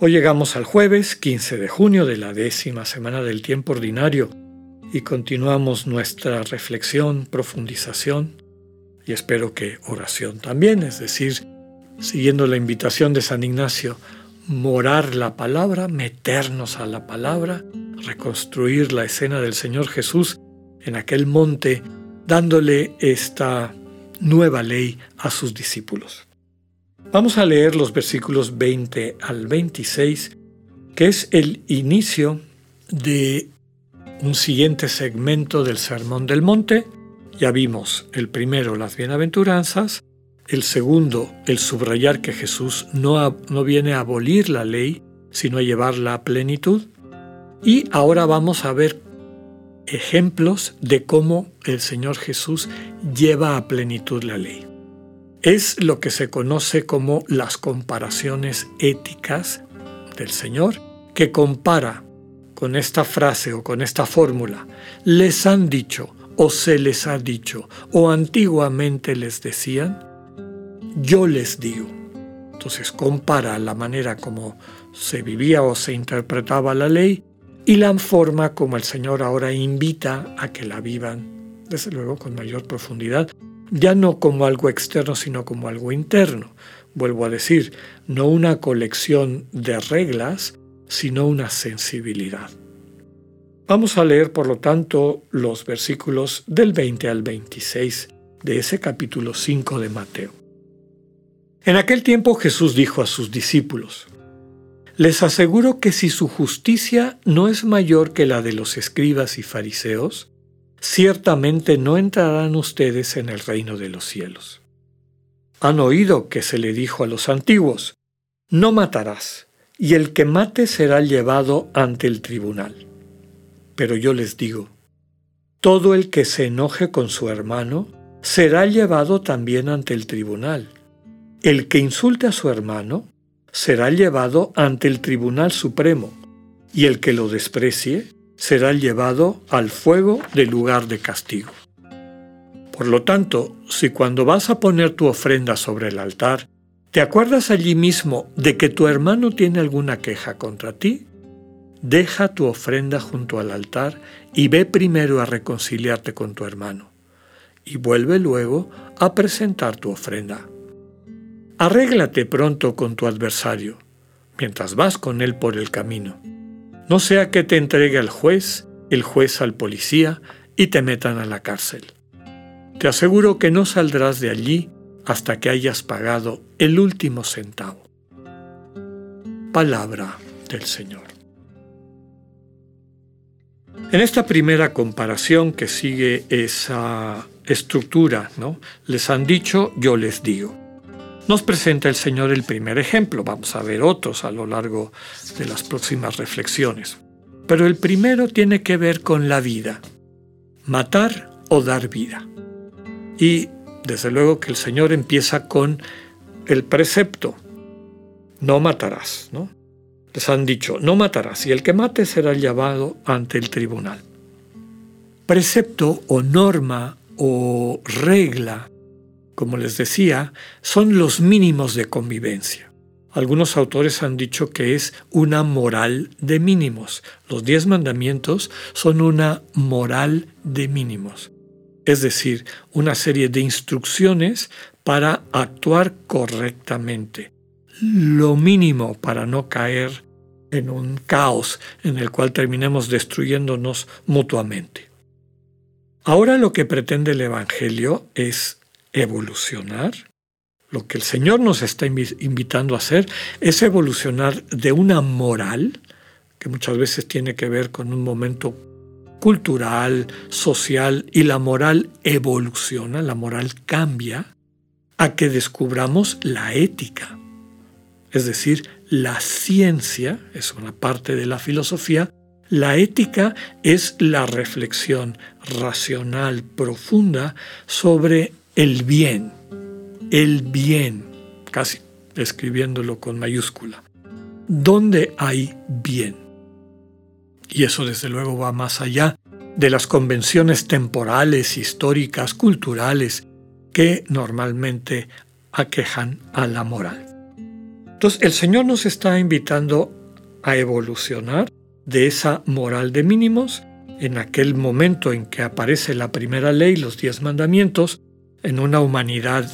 Hoy llegamos al jueves 15 de junio de la décima semana del tiempo ordinario y continuamos nuestra reflexión, profundización y espero que oración también, es decir, siguiendo la invitación de San Ignacio, morar la palabra, meternos a la palabra, reconstruir la escena del Señor Jesús en aquel monte dándole esta nueva ley a sus discípulos. Vamos a leer los versículos 20 al 26, que es el inicio de un siguiente segmento del Sermón del Monte. Ya vimos el primero, las bienaventuranzas, el segundo, el subrayar que Jesús no, no viene a abolir la ley, sino a llevarla a plenitud. Y ahora vamos a ver ejemplos de cómo el Señor Jesús lleva a plenitud la ley. Es lo que se conoce como las comparaciones éticas del Señor, que compara con esta frase o con esta fórmula, les han dicho o se les ha dicho o antiguamente les decían, yo les digo. Entonces compara la manera como se vivía o se interpretaba la ley y la forma como el Señor ahora invita a que la vivan, desde luego con mayor profundidad, ya no como algo externo, sino como algo interno. Vuelvo a decir, no una colección de reglas, sino una sensibilidad. Vamos a leer, por lo tanto, los versículos del 20 al 26 de ese capítulo 5 de Mateo. En aquel tiempo Jesús dijo a sus discípulos, les aseguro que si su justicia no es mayor que la de los escribas y fariseos, ciertamente no entrarán ustedes en el reino de los cielos. Han oído que se le dijo a los antiguos, no matarás, y el que mate será llevado ante el tribunal. Pero yo les digo, todo el que se enoje con su hermano será llevado también ante el tribunal. El que insulte a su hermano será llevado ante el Tribunal Supremo, y el que lo desprecie será llevado al fuego del lugar de castigo. Por lo tanto, si cuando vas a poner tu ofrenda sobre el altar, te acuerdas allí mismo de que tu hermano tiene alguna queja contra ti, deja tu ofrenda junto al altar y ve primero a reconciliarte con tu hermano, y vuelve luego a presentar tu ofrenda. Arréglate pronto con tu adversario, mientras vas con él por el camino. No sea que te entregue al juez, el juez al policía y te metan a la cárcel. Te aseguro que no saldrás de allí hasta que hayas pagado el último centavo. Palabra del Señor. En esta primera comparación que sigue esa estructura, ¿no? Les han dicho, yo les digo nos presenta el Señor el primer ejemplo. Vamos a ver otros a lo largo de las próximas reflexiones. Pero el primero tiene que ver con la vida. Matar o dar vida. Y desde luego que el Señor empieza con el precepto. No matarás, ¿no? Les han dicho, no matarás, y el que mate será llevado ante el tribunal. Precepto o norma o regla como les decía, son los mínimos de convivencia. Algunos autores han dicho que es una moral de mínimos. Los diez mandamientos son una moral de mínimos. Es decir, una serie de instrucciones para actuar correctamente. Lo mínimo para no caer en un caos en el cual terminemos destruyéndonos mutuamente. Ahora lo que pretende el Evangelio es evolucionar. Lo que el Señor nos está invitando a hacer es evolucionar de una moral, que muchas veces tiene que ver con un momento cultural, social, y la moral evoluciona, la moral cambia, a que descubramos la ética. Es decir, la ciencia, es una parte de la filosofía, La ética es la reflexión racional profunda sobre el bien, el bien, casi escribiéndolo con mayúscula. ¿Dónde hay bien? Y eso desde luego va más allá de las convenciones temporales, históricas, culturales, que normalmente aquejan a la moral. Entonces el Señor nos está invitando a evolucionar de esa moral de mínimos en aquel momento en que aparece la primera ley, los diez mandamientos, en una humanidad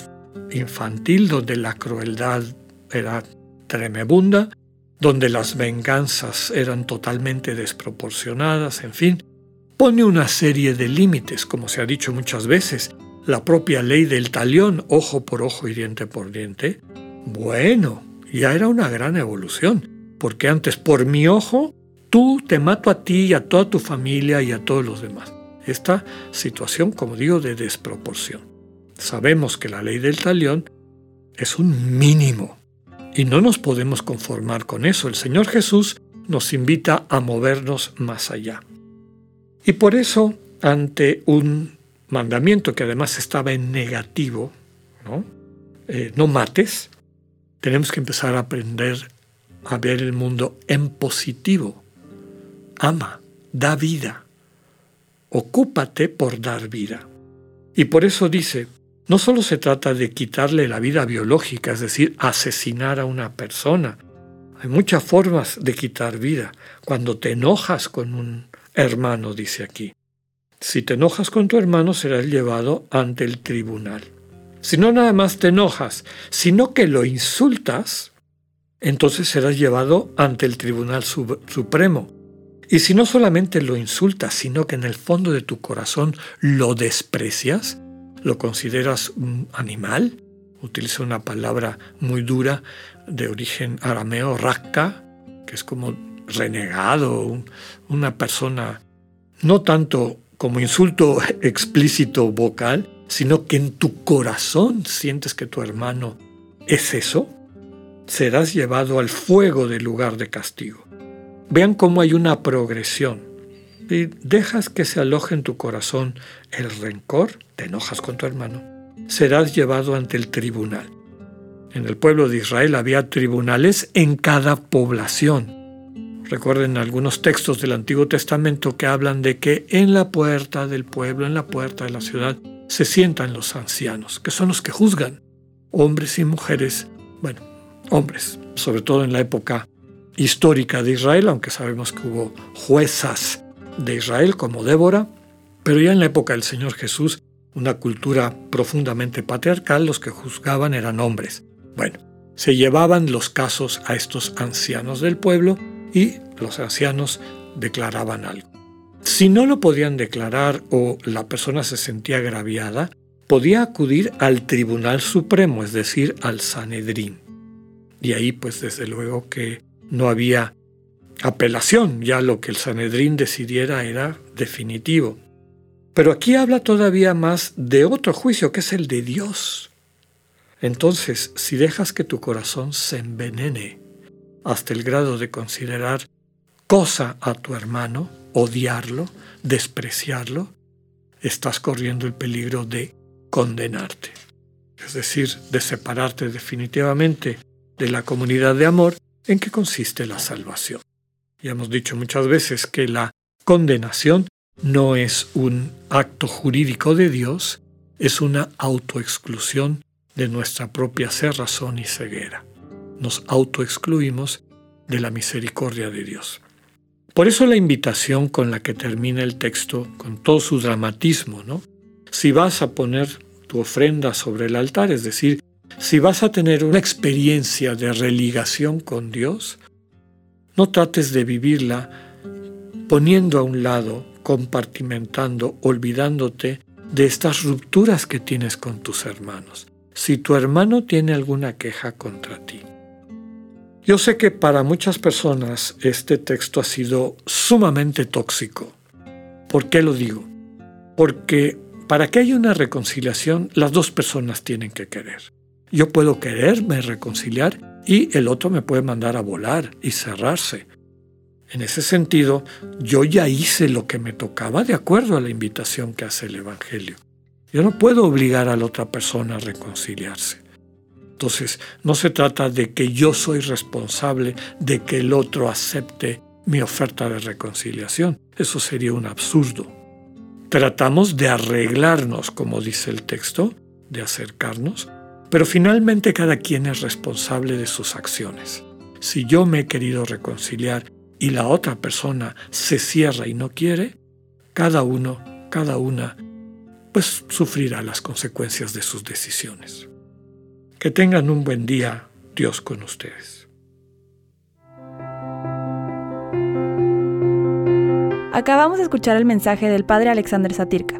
infantil donde la crueldad era tremebunda, donde las venganzas eran totalmente desproporcionadas, en fin, pone una serie de límites, como se ha dicho muchas veces, la propia ley del talión, ojo por ojo y diente por diente. Bueno, ya era una gran evolución, porque antes por mi ojo, tú te mato a ti y a toda tu familia y a todos los demás. Esta situación, como digo, de desproporción. Sabemos que la ley del talión es un mínimo y no nos podemos conformar con eso. El Señor Jesús nos invita a movernos más allá. Y por eso, ante un mandamiento que además estaba en negativo, ¿no? Eh, mates, tenemos que empezar a aprender a ver el mundo en positivo. Ama, da vida, ocúpate por dar vida. Y por eso dice, no solo se trata de quitarle la vida biológica, es decir, asesinar a una persona. Hay muchas formas de quitar vida. Cuando te enojas con un hermano, dice aquí. Si te enojas con tu hermano, serás llevado ante el tribunal. Si no nada más te enojas, sino que lo insultas, entonces serás llevado ante el Tribunal Supremo. Y si no solamente lo insultas, sino que en el fondo de tu corazón lo desprecias, lo consideras un animal, utiliza una palabra muy dura de origen arameo, rakka, que es como renegado, una persona, no tanto como insulto explícito vocal, sino que en tu corazón sientes que tu hermano es eso, serás llevado al fuego del lugar de castigo. Vean cómo hay una progresión y dejas que se aloje en tu corazón el rencor, te enojas con tu hermano, serás llevado ante el tribunal. En el pueblo de Israel había tribunales en cada población. Recuerden algunos textos del Antiguo Testamento que hablan de que en la puerta del pueblo, en la puerta de la ciudad, se sientan los ancianos, que son los que juzgan, hombres y mujeres, bueno, hombres, sobre todo en la época histórica de Israel, aunque sabemos que hubo juezas de Israel como Débora, pero ya en la época del Señor Jesús, una cultura profundamente patriarcal, los que juzgaban eran hombres. Bueno, se llevaban los casos a estos ancianos del pueblo y los ancianos declaraban algo. Si no lo podían declarar o la persona se sentía agraviada, podía acudir al Tribunal Supremo, es decir, al Sanedrín. Y ahí pues desde luego que no había apelación, ya lo que el Sanedrín decidiera era definitivo. Pero aquí habla todavía más de otro juicio, que es el de Dios. Entonces, si dejas que tu corazón se envenene hasta el grado de considerar cosa a tu hermano, odiarlo, despreciarlo, estás corriendo el peligro de condenarte. Es decir, de separarte definitivamente de la comunidad de amor en que consiste la salvación. Ya hemos dicho muchas veces que la condenación no es un acto jurídico de Dios, es una autoexclusión de nuestra propia cerrazón y ceguera. Nos autoexcluimos de la misericordia de Dios. Por eso la invitación con la que termina el texto, con todo su dramatismo, ¿no? Si vas a poner tu ofrenda sobre el altar, es decir, si vas a tener una experiencia de religación con Dios, no trates de vivirla poniendo a un lado, compartimentando, olvidándote de estas rupturas que tienes con tus hermanos. Si tu hermano tiene alguna queja contra ti. Yo sé que para muchas personas este texto ha sido sumamente tóxico. ¿Por qué lo digo? Porque para que haya una reconciliación, las dos personas tienen que querer. Yo puedo quererme reconciliar y el otro me puede mandar a volar y cerrarse. En ese sentido, yo ya hice lo que me tocaba de acuerdo a la invitación que hace el Evangelio. Yo no puedo obligar a la otra persona a reconciliarse. Entonces, no se trata de que yo soy responsable de que el otro acepte mi oferta de reconciliación. Eso sería un absurdo. Tratamos de arreglarnos, como dice el texto, de acercarnos, pero finalmente cada quien es responsable de sus acciones. Si yo me he querido reconciliar y la otra persona se cierra y no quiere, cada uno, cada una, pues sufrirá las consecuencias de sus decisiones. Que tengan un buen día, Dios con ustedes. Acabamos de escuchar el mensaje del Padre Alexander Satirka.